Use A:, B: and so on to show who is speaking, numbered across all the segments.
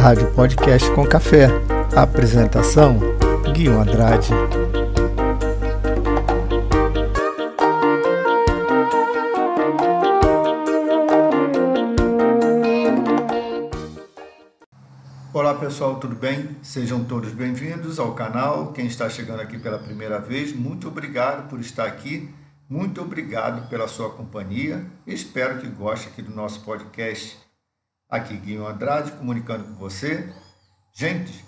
A: Rádio Podcast com Café. Apresentação: Guilherme Andrade.
B: Olá pessoal, tudo bem? Sejam todos bem-vindos ao canal. Quem está chegando aqui pela primeira vez, muito obrigado por estar aqui. Muito obrigado pela sua companhia. Espero que goste aqui do nosso podcast. Aqui Guilherme Andrade comunicando com você. Gente,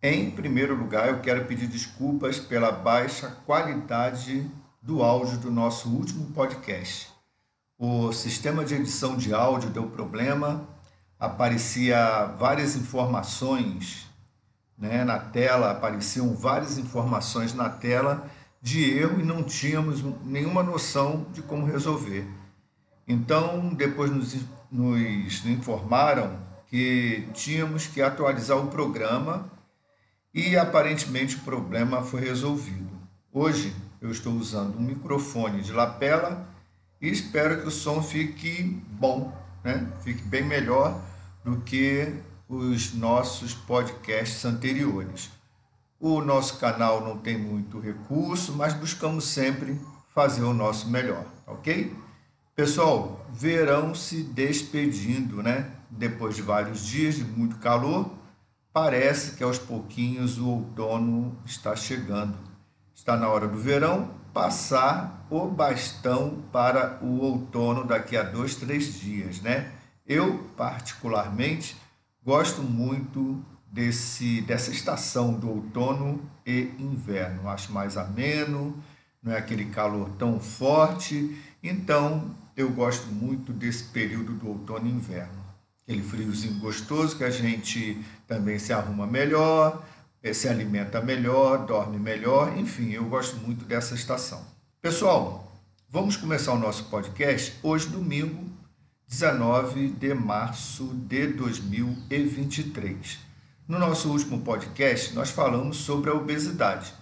B: em primeiro lugar, eu quero pedir desculpas pela baixa qualidade do áudio do nosso último podcast. O sistema de edição de áudio deu problema, aparecia várias informações né, na tela, apareciam várias informações na tela de erro e não tínhamos nenhuma noção de como resolver. Então, depois nos, nos informaram que tínhamos que atualizar o programa e aparentemente o problema foi resolvido. Hoje eu estou usando um microfone de lapela e espero que o som fique bom, né? fique bem melhor do que os nossos podcasts anteriores. O nosso canal não tem muito recurso, mas buscamos sempre fazer o nosso melhor, ok? Pessoal, verão se despedindo, né? Depois de vários dias de muito calor, parece que aos pouquinhos o outono está chegando. Está na hora do verão passar o bastão para o outono daqui a dois, três dias, né? Eu, particularmente, gosto muito desse, dessa estação do outono e inverno. Acho mais ameno, não é aquele calor tão forte. Então, eu gosto muito desse período do outono e inverno. Aquele friozinho gostoso que a gente também se arruma melhor, eh, se alimenta melhor, dorme melhor, enfim, eu gosto muito dessa estação. Pessoal, vamos começar o nosso podcast hoje, domingo, 19 de março de 2023. No nosso último podcast, nós falamos sobre a obesidade.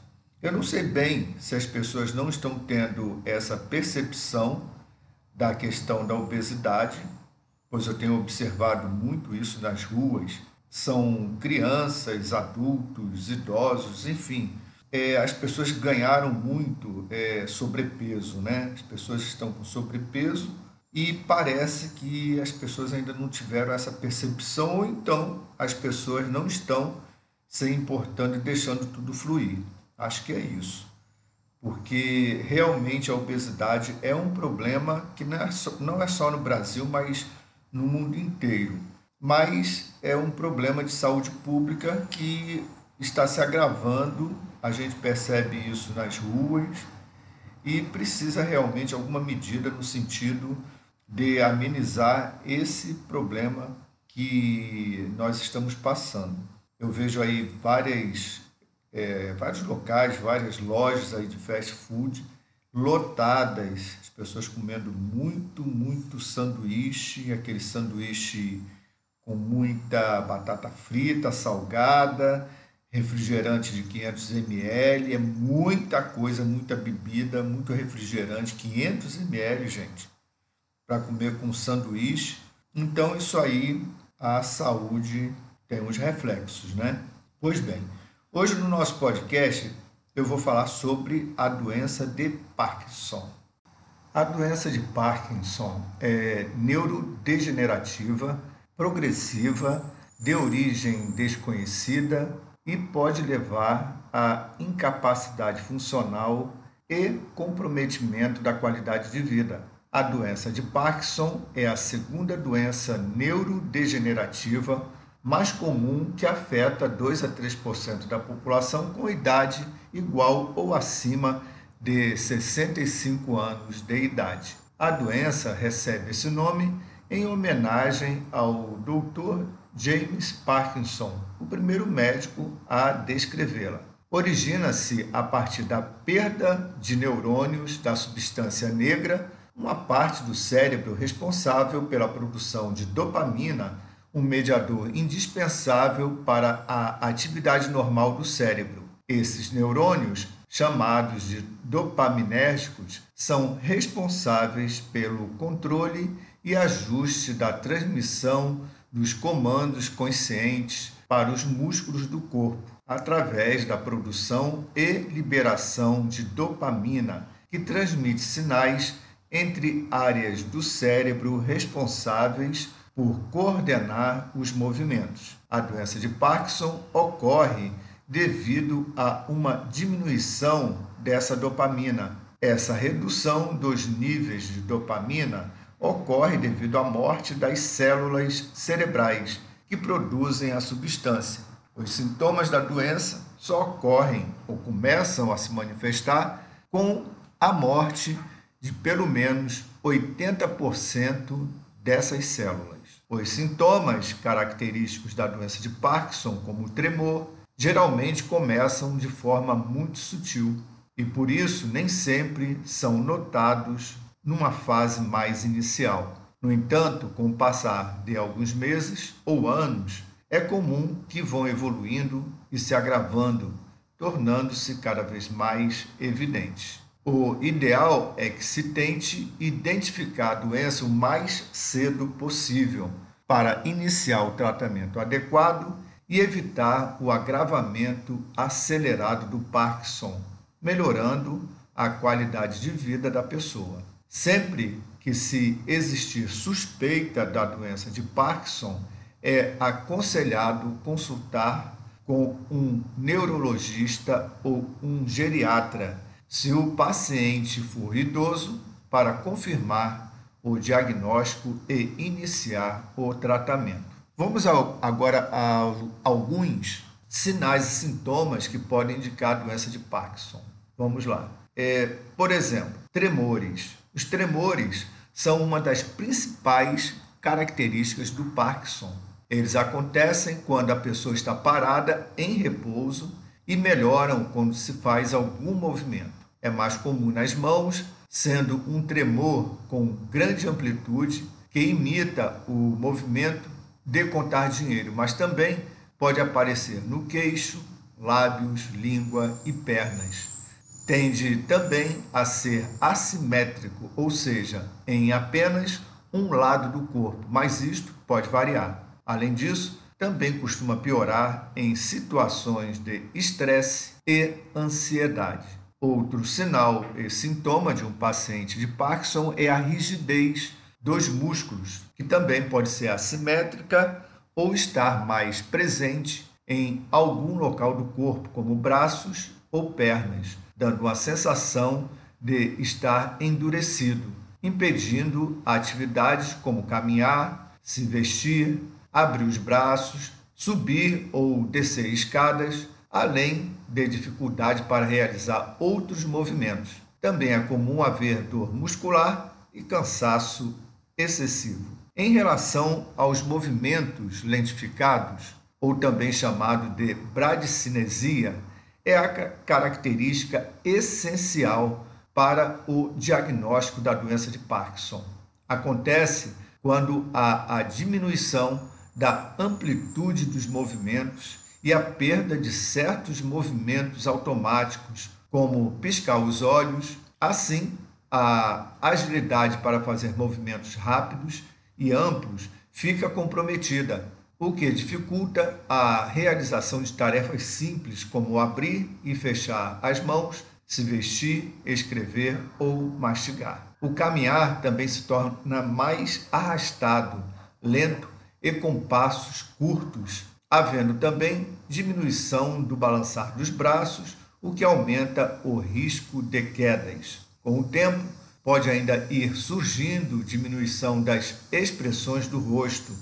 B: Eu não sei bem se as pessoas não estão tendo essa percepção da questão da obesidade, pois eu tenho observado muito isso nas ruas. São crianças, adultos, idosos, enfim. É, as pessoas ganharam muito é, sobrepeso, né? As pessoas estão com sobrepeso e parece que as pessoas ainda não tiveram essa percepção, ou então as pessoas não estão se importando e deixando tudo fluir. Acho que é isso porque realmente a obesidade é um problema que não é só, não é só no Brasil, mas no mundo inteiro. Mas é um problema de saúde pública que está se agravando, a gente percebe isso nas ruas e precisa realmente alguma medida no sentido de amenizar esse problema que nós estamos passando. Eu vejo aí várias é, vários locais, várias lojas aí de fast food lotadas, as pessoas comendo muito, muito sanduíche, aquele sanduíche com muita batata frita, salgada, refrigerante de 500 ml, é muita coisa, muita bebida, muito refrigerante, 500 ml, gente, para comer com sanduíche. Então, isso aí, a saúde tem uns reflexos, né? Pois bem, Hoje no nosso podcast eu vou falar sobre a doença de Parkinson. A doença de Parkinson é neurodegenerativa, progressiva, de origem desconhecida e pode levar à incapacidade funcional e comprometimento da qualidade de vida. A doença de Parkinson é a segunda doença neurodegenerativa mais comum que afeta 2 a 3% da população com idade igual ou acima de 65 anos de idade. A doença recebe esse nome em homenagem ao Dr. James Parkinson, o primeiro médico a descrevê-la. Origina-se a partir da perda de neurônios da substância negra, uma parte do cérebro responsável pela produção de dopamina um mediador indispensável para a atividade normal do cérebro. Esses neurônios, chamados de dopaminérgicos, são responsáveis pelo controle e ajuste da transmissão dos comandos conscientes para os músculos do corpo, através da produção e liberação de dopamina, que transmite sinais entre áreas do cérebro responsáveis por coordenar os movimentos. A doença de Parkinson ocorre devido a uma diminuição dessa dopamina. Essa redução dos níveis de dopamina ocorre devido à morte das células cerebrais que produzem a substância. Os sintomas da doença só ocorrem ou começam a se manifestar com a morte de pelo menos 80% dessas células. Os sintomas característicos da doença de Parkinson, como o tremor, geralmente começam de forma muito sutil e por isso nem sempre são notados numa fase mais inicial. No entanto, com o passar de alguns meses ou anos, é comum que vão evoluindo e se agravando, tornando-se cada vez mais evidentes. O ideal é que se tente identificar a doença o mais cedo possível para iniciar o tratamento adequado e evitar o agravamento acelerado do Parkinson, melhorando a qualidade de vida da pessoa. Sempre que se existir suspeita da doença de Parkinson, é aconselhado consultar com um neurologista ou um geriatra, se o paciente for idoso, para confirmar o diagnóstico e iniciar o tratamento. Vamos ao, agora a alguns sinais e sintomas que podem indicar a doença de Parkinson. Vamos lá. É, por exemplo, tremores. Os tremores são uma das principais características do Parkinson. Eles acontecem quando a pessoa está parada em repouso e melhoram quando se faz algum movimento. É mais comum nas mãos, sendo um tremor com grande amplitude que imita o movimento de contar dinheiro, mas também pode aparecer no queixo, lábios, língua e pernas. Tende também a ser assimétrico, ou seja, em apenas um lado do corpo, mas isto pode variar. Além disso, também costuma piorar em situações de estresse e ansiedade. Outro sinal e sintoma de um paciente de Parkinson é a rigidez dos músculos, que também pode ser assimétrica ou estar mais presente em algum local do corpo, como braços ou pernas, dando uma sensação de estar endurecido, impedindo atividades como caminhar, se vestir, abrir os braços, subir ou descer escadas, além de dificuldade para realizar outros movimentos. Também é comum haver dor muscular e cansaço excessivo. Em relação aos movimentos lentificados, ou também chamado de bradicinesia, é a característica essencial para o diagnóstico da doença de Parkinson. Acontece quando há a diminuição da amplitude dos movimentos e a perda de certos movimentos automáticos, como piscar os olhos, assim a agilidade para fazer movimentos rápidos e amplos fica comprometida, o que dificulta a realização de tarefas simples como abrir e fechar as mãos, se vestir, escrever ou mastigar. O caminhar também se torna mais arrastado, lento e com passos curtos, havendo também diminuição do balançar dos braços, o que aumenta o risco de quedas. Com o tempo, pode ainda ir surgindo diminuição das expressões do rosto,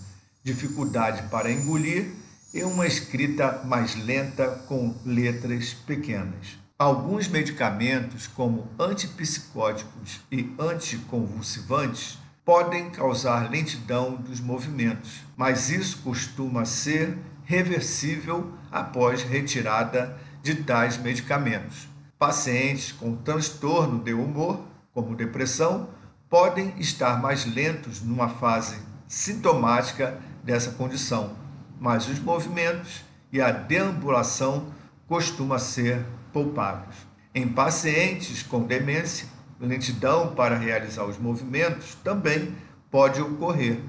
B: dificuldade para engolir e uma escrita mais lenta com letras pequenas. Alguns medicamentos, como antipsicóticos e anticonvulsivantes, podem causar lentidão dos movimentos, mas isso costuma ser reversível após retirada de tais medicamentos. Pacientes com transtorno de humor, como depressão, podem estar mais lentos numa fase sintomática dessa condição, mas os movimentos e a deambulação costumam ser poupados. Em pacientes com demência, lentidão para realizar os movimentos também pode ocorrer,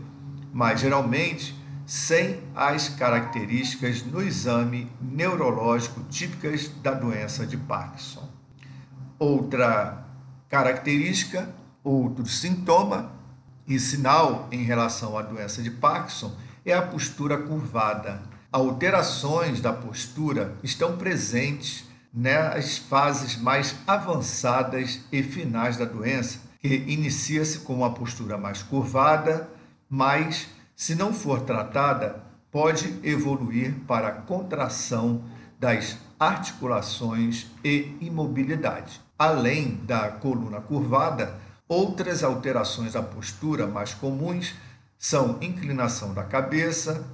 B: mas geralmente sem as características no exame neurológico típicas da doença de Parkinson. Outra característica, outro sintoma e sinal em relação à doença de Parkinson é a postura curvada. Alterações da postura estão presentes nas fases mais avançadas e finais da doença, que inicia-se com uma postura mais curvada, mas, se não for tratada, pode evoluir para contração das articulações e imobilidade. Além da coluna curvada, outras alterações da postura mais comuns são inclinação da cabeça,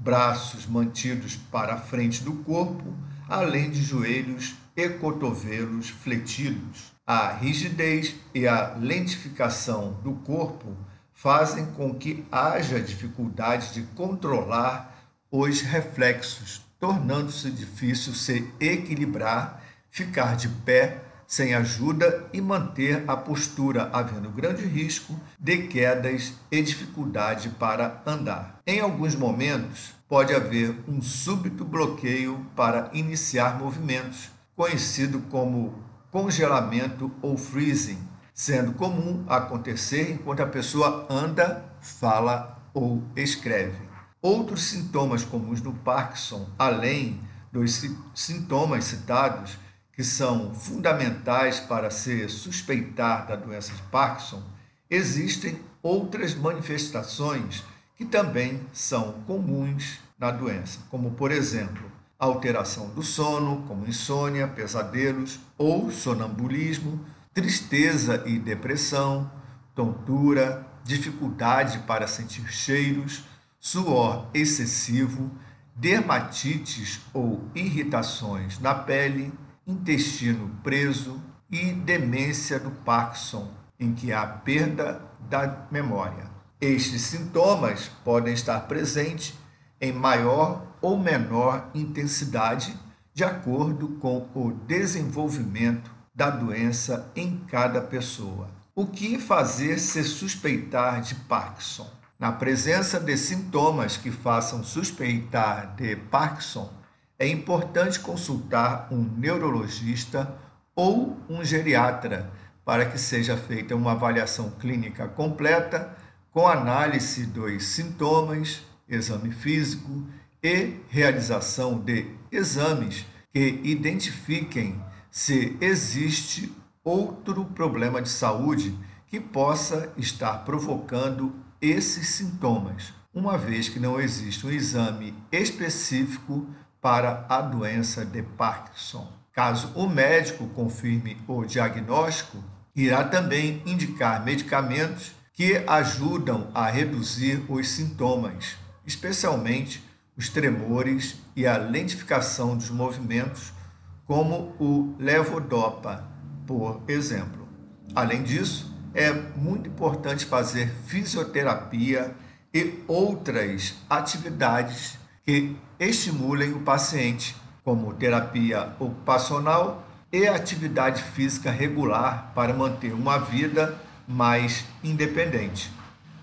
B: braços mantidos para a frente do corpo, além de joelhos e cotovelos fletidos. A rigidez e a lentificação do corpo fazem com que haja dificuldade de controlar os reflexos, tornando-se difícil se equilibrar, ficar de pé sem ajuda e manter a postura, havendo grande risco de quedas e dificuldade para andar. Em alguns momentos, pode haver um súbito bloqueio para iniciar movimentos, conhecido como congelamento ou freezing, sendo comum acontecer enquanto a pessoa anda, fala ou escreve. Outros sintomas comuns no Parkinson, além dos sintomas citados, que são fundamentais para se suspeitar da doença de Parkinson, existem outras manifestações que também são comuns na doença, como por exemplo, alteração do sono, como insônia, pesadelos ou sonambulismo, tristeza e depressão, tontura, dificuldade para sentir cheiros, suor excessivo, dermatites ou irritações na pele, intestino preso e demência do Parkinson, em que há perda da memória. Estes sintomas podem estar presentes em maior ou menor intensidade, de acordo com o desenvolvimento da doença em cada pessoa. O que fazer se suspeitar de Parkinson? Na presença de sintomas que façam suspeitar de Parkinson, é importante consultar um neurologista ou um geriatra para que seja feita uma avaliação clínica completa com análise dos sintomas, exame físico e realização de exames que identifiquem se existe outro problema de saúde que possa estar provocando esses sintomas, uma vez que não existe um exame específico para a doença de Parkinson. Caso o médico confirme o diagnóstico, irá também indicar medicamentos que ajudam a reduzir os sintomas, especialmente os tremores e a lentificação dos movimentos, como o levodopa, por exemplo. Além disso, é muito importante fazer fisioterapia e outras atividades que estimulem o paciente, como terapia ocupacional e atividade física regular para manter uma vida mais independente.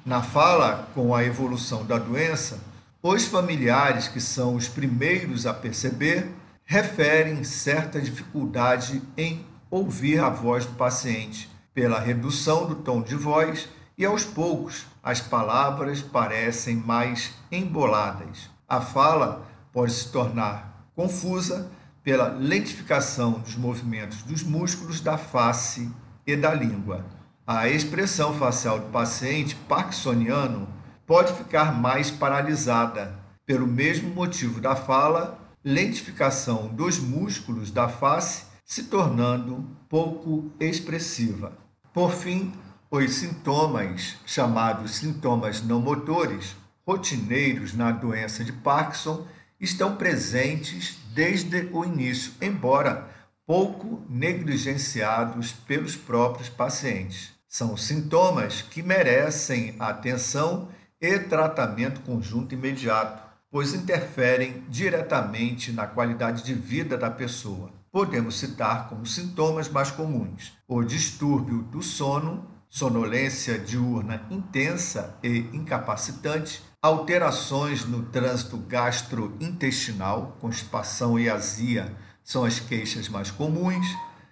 B: Na fala com a evolução da doença, os familiares, que são os primeiros a perceber, referem certa dificuldade em ouvir a voz do paciente, pela redução do tom de voz e aos poucos as palavras parecem mais emboladas. A fala pode se tornar confusa pela lentificação dos movimentos dos músculos da face e da língua. A expressão facial do paciente parkinsoniano pode ficar mais paralisada, pelo mesmo motivo da fala, lentificação dos músculos da face se tornando pouco expressiva. Por fim, os sintomas, chamados sintomas não motores, rotineiros na doença de Parkinson estão presentes desde o início, embora pouco negligenciados pelos próprios pacientes. São sintomas que merecem atenção e tratamento conjunto imediato, pois interferem diretamente na qualidade de vida da pessoa. Podemos citar como sintomas mais comuns o distúrbio do sono, sonolência diurna intensa e incapacitante, alterações no trânsito gastrointestinal, constipação e azia são as queixas mais comuns,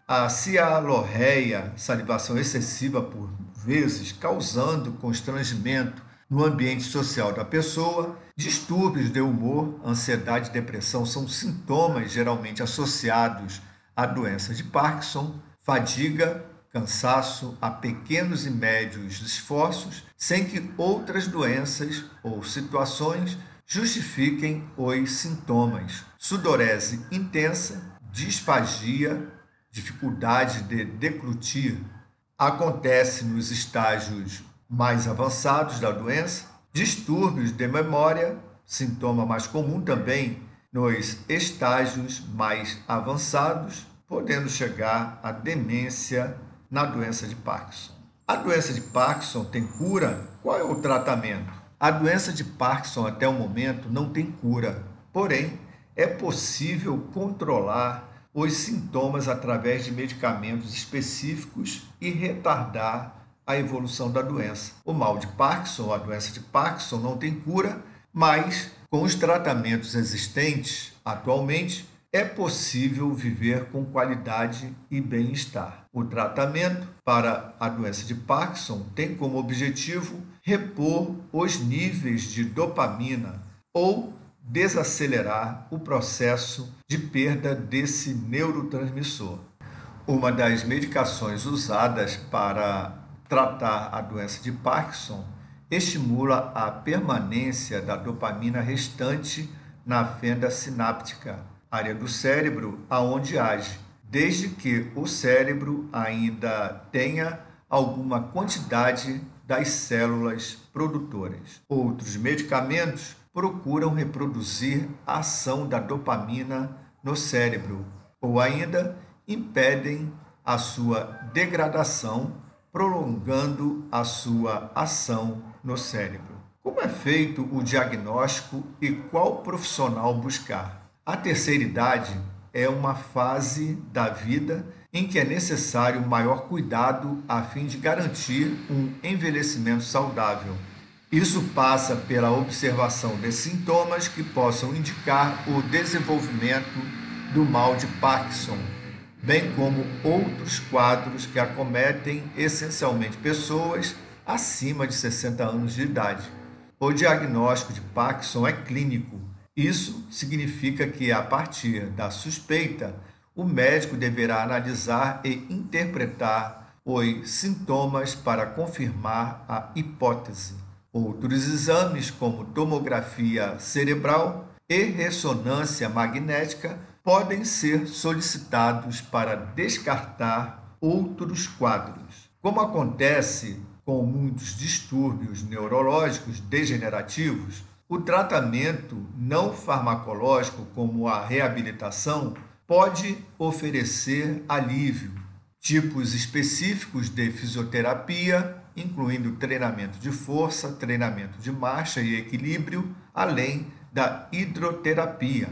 B: a cialorreia, salivação excessiva por vezes, causando constrangimento no ambiente social da pessoa, distúrbios de humor, ansiedade e depressão são sintomas geralmente associados à doença de Parkinson, fadiga, cansaço a pequenos e médios esforços, sem que outras doenças ou situações justifiquem os sintomas. Sudorese intensa, disfagia, dificuldade de deglutir. Acontece nos estágios mais avançados da doença, distúrbios de memória, sintoma mais comum também nos estágios mais avançados, podendo chegar à demência na doença de Parkinson. A doença de Parkinson tem cura? Qual é o tratamento? A doença de Parkinson até o momento não tem cura, porém é possível controlar os sintomas através de medicamentos específicos e retardar a evolução da doença. O mal de Parkinson, a doença de Parkinson, não tem cura, mas com os tratamentos existentes atualmente, é possível viver com qualidade e bem-estar. O tratamento para a doença de Parkinson tem como objetivo repor os níveis de dopamina ou desacelerar o processo de perda desse neurotransmissor. Uma das medicações usadas para tratar a doença de Parkinson estimula a permanência da dopamina restante na fenda sináptica, área do cérebro aonde age, desde que o cérebro ainda tenha alguma quantidade das células produtoras. Outros medicamentos procuram reproduzir a ação da dopamina no cérebro ou ainda impedem a sua degradação, prolongando a sua ação no cérebro. Como é feito o diagnóstico e qual profissional buscar? A terceira idade é uma fase da vida em que é necessário maior cuidado a fim de garantir um envelhecimento saudável. Isso passa pela observação de sintomas que possam indicar o desenvolvimento do mal de Parkinson, bem como outros quadros que acometem essencialmente pessoas acima de 60 anos de idade. O diagnóstico de Parkinson é clínico isso significa que, a partir da suspeita, o médico deverá analisar e interpretar os sintomas para confirmar a hipótese. Outros exames, como tomografia cerebral e ressonância magnética, podem ser solicitados para descartar outros quadros. Como acontece com muitos distúrbios neurológicos degenerativos, o tratamento não farmacológico, como a reabilitação, pode oferecer alívio. Tipos específicos de fisioterapia, incluindo treinamento de força, treinamento de marcha e equilíbrio, além da hidroterapia,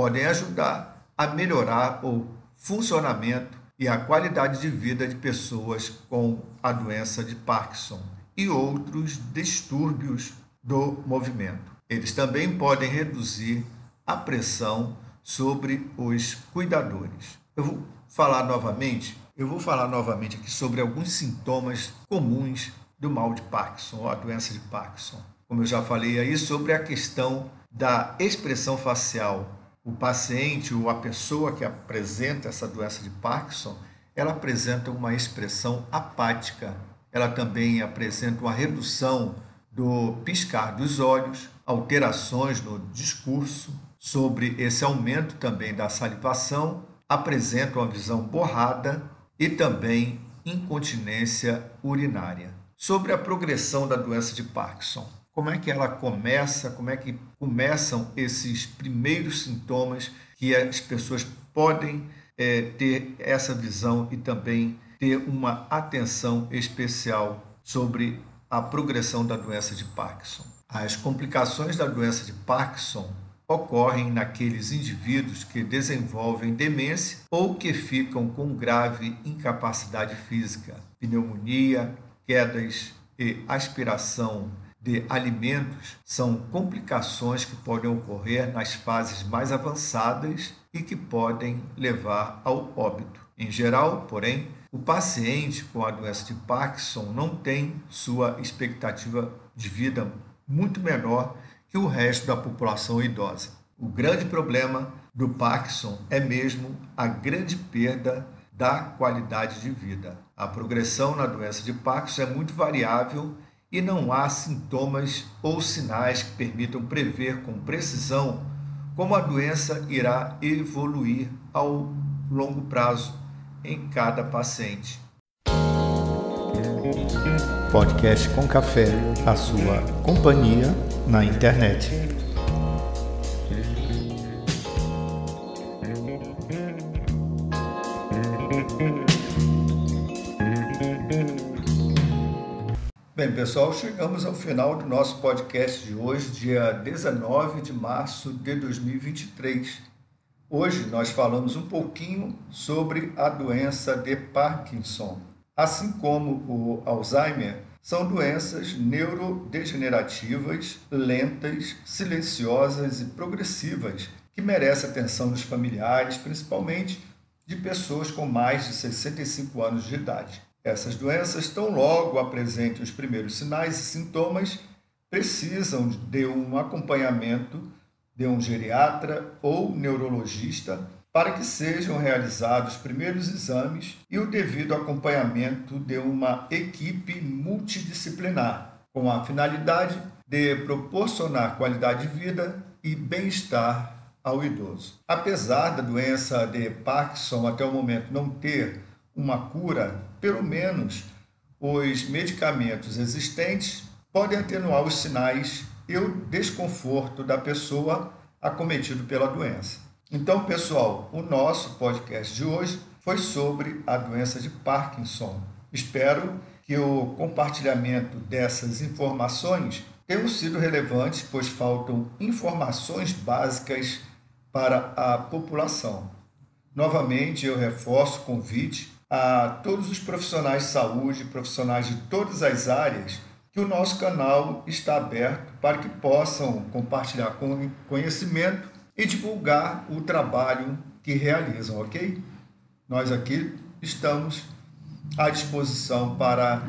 B: podem ajudar a melhorar o funcionamento e a qualidade de vida de pessoas com a doença de Parkinson e outros distúrbios do movimento. Eles também podem reduzir a pressão sobre os cuidadores. Eu vou falar novamente, eu vou falar novamente aqui sobre alguns sintomas comuns do mal de Parkinson, ou a doença de Parkinson. Como eu já falei aí sobre a questão da expressão facial. O paciente ou a pessoa que apresenta essa doença de Parkinson, ela apresenta uma expressão apática. Ela também apresenta uma redução do piscar dos olhos, alterações no discurso, sobre esse aumento também da salivação, apresenta uma visão borrada e também incontinência urinária. Sobre a progressão da doença de Parkinson, como é que ela começa, como é que começam esses primeiros sintomas que as pessoas podem é, ter essa visão e também ter uma atenção especial sobre a progressão da doença de Parkinson. As complicações da doença de Parkinson ocorrem naqueles indivíduos que desenvolvem demência ou que ficam com grave incapacidade física, pneumonia, quedas e aspiração de alimentos são complicações que podem ocorrer nas fases mais avançadas e que podem levar ao óbito. Em geral, porém, o paciente com a doença de Parkinson não tem sua expectativa de vida muito menor que o resto da população idosa. O grande problema do Parkinson é mesmo a grande perda da qualidade de vida. A progressão na doença de Parkinson é muito variável e não há sintomas ou sinais que permitam prever com precisão como a doença irá evoluir ao longo prazo em cada paciente.
A: Podcast com café, a sua companhia na internet.
B: Bem, pessoal, chegamos ao final do nosso podcast de hoje, dia 19 de março de 2023. Hoje nós falamos um pouquinho sobre a doença de Parkinson. Assim como o Alzheimer, são doenças neurodegenerativas, lentas, silenciosas e progressivas que merecem atenção dos familiares, principalmente de pessoas com mais de 65 anos de idade. Essas doenças, tão logo apresentem os primeiros sinais e sintomas, precisam de um acompanhamento de um geriatra ou neurologista para que sejam realizados os primeiros exames e o devido acompanhamento de uma equipe multidisciplinar, com a finalidade de proporcionar qualidade de vida e bem-estar ao idoso. Apesar da doença de Parkinson até o momento não ter uma cura, pelo menos os medicamentos existentes podem atenuar os sinais e o desconforto da pessoa acometido pela doença. Então, pessoal, o nosso podcast de hoje foi sobre a doença de Parkinson. Espero que o compartilhamento dessas informações tenham sido relevantes, pois faltam informações básicas para a população. Novamente, eu reforço o convite a todos os profissionais de saúde, profissionais de todas as áreas, que o nosso canal está aberto para que possam compartilhar conhecimento e divulgar o trabalho que realizam, ok? Nós aqui estamos à disposição para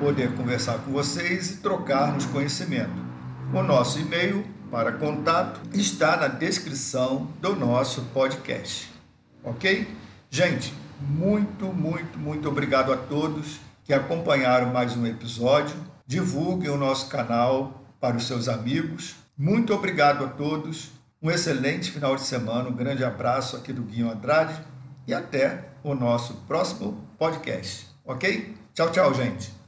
B: poder conversar com vocês e trocarmos conhecimento. O nosso e-mail para contato está na descrição do nosso podcast, ok? Gente, muito, muito, muito obrigado a todos que acompanharam mais um episódio. Divulguem o nosso canal para os seus amigos. Muito obrigado a todos. Um excelente final de semana. Um grande abraço aqui do Guinho Andrade e até o nosso próximo podcast. Ok? Tchau, tchau, gente.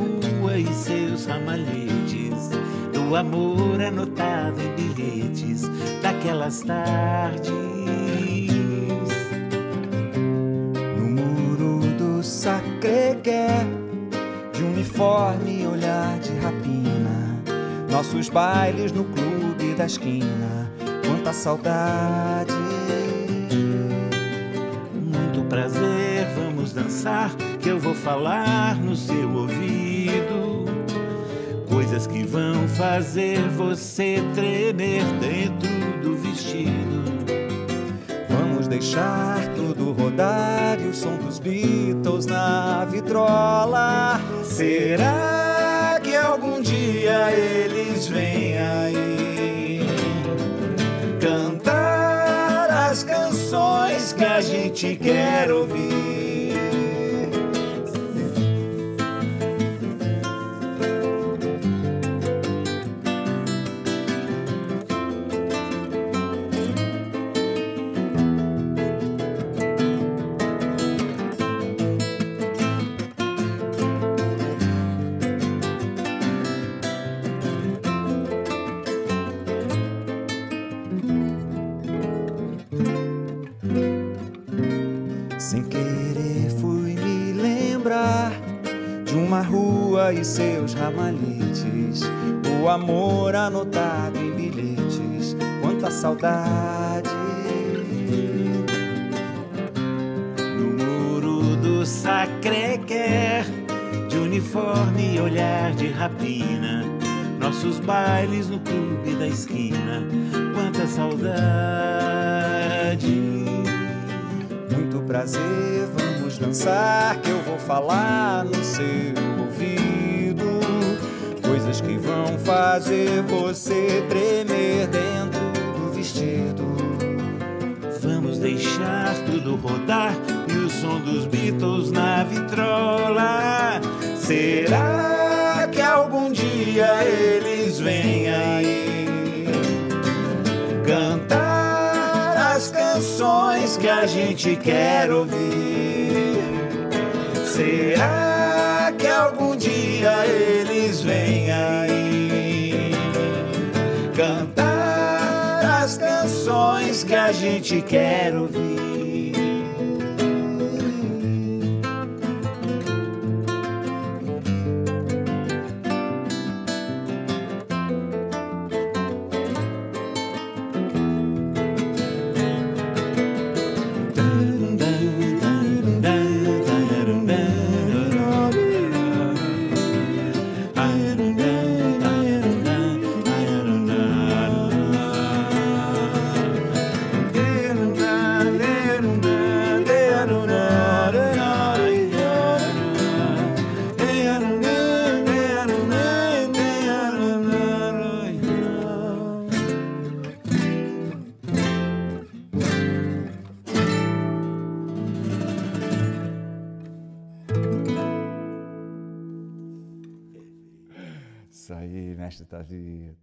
C: Rua e seus ramalhetes, do amor anotado em bilhetes daquelas tardes.
D: No muro do Sacré-Cœur, de uniforme e olhar de rapina, nossos bailes no clube da esquina, quanta saudade.
C: Muito prazer, vamos dançar, que eu vou falar no seu ouvido. Coisas que vão fazer você tremer dentro do vestido.
D: Vamos deixar tudo rodar e o som dos Beatles na vitrola. Será que algum dia eles vêm aí cantar as canções que a gente quer ouvir? E seus ramalhetes, o amor anotado em bilhetes quanta saudade.
C: No muro do Sacré-Cœur, de uniforme e olhar de rapina, nossos bailes no clube da esquina, quanta saudade.
D: Muito prazer, vamos dançar, que eu vou falar no seu ouvido. Coisas que vão fazer você tremer dentro do vestido.
C: Vamos deixar tudo rodar e o som dos Beatles na vitrola. Será que algum dia eles vêm aí cantar as canções que a gente quer ouvir? Será que algum dia eles vêm que a gente quer ouvir?
D: Isso aí, mestre Tavito.